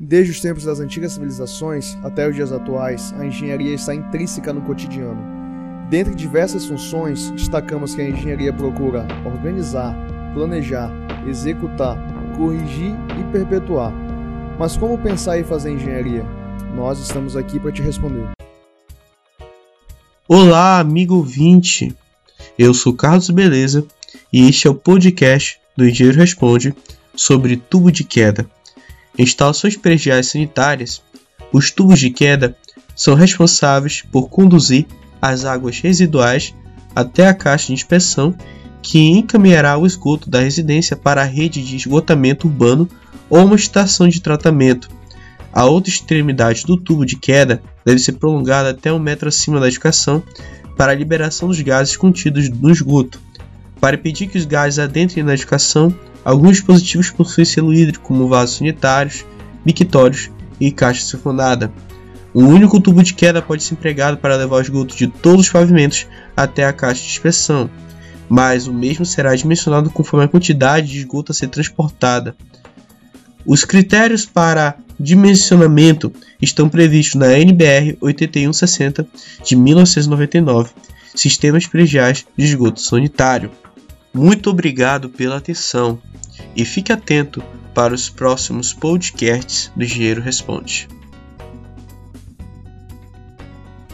Desde os tempos das antigas civilizações até os dias atuais, a engenharia está intrínseca no cotidiano. Dentre diversas funções, destacamos que a engenharia procura organizar, planejar, executar, corrigir e perpetuar. Mas como pensar e fazer engenharia? Nós estamos aqui para te responder. Olá, amigo ouvinte! Eu sou Carlos Beleza e este é o podcast do Engenheiro Responde sobre tubo de queda. Instalações prediais sanitárias, os tubos de queda são responsáveis por conduzir as águas residuais até a caixa de inspeção que encaminhará o esgoto da residência para a rede de esgotamento urbano ou uma estação de tratamento. A outra extremidade do tubo de queda deve ser prolongada até um metro acima da edificação para a liberação dos gases contidos no esgoto. Para impedir que os gases adentrem na edificação, alguns dispositivos possuem selo hídrico, como vasos sanitários, mictórios e caixa sifonada. Um único tubo de queda pode ser empregado para levar o esgoto de todos os pavimentos até a caixa de inspeção, mas o mesmo será dimensionado conforme a quantidade de esgoto a ser transportada. Os critérios para dimensionamento estão previstos na NBR 8160 de 1999, Sistemas Prediais de Esgoto Sanitário. Muito obrigado pela atenção e fique atento para os próximos podcasts do Engenheiro Responde.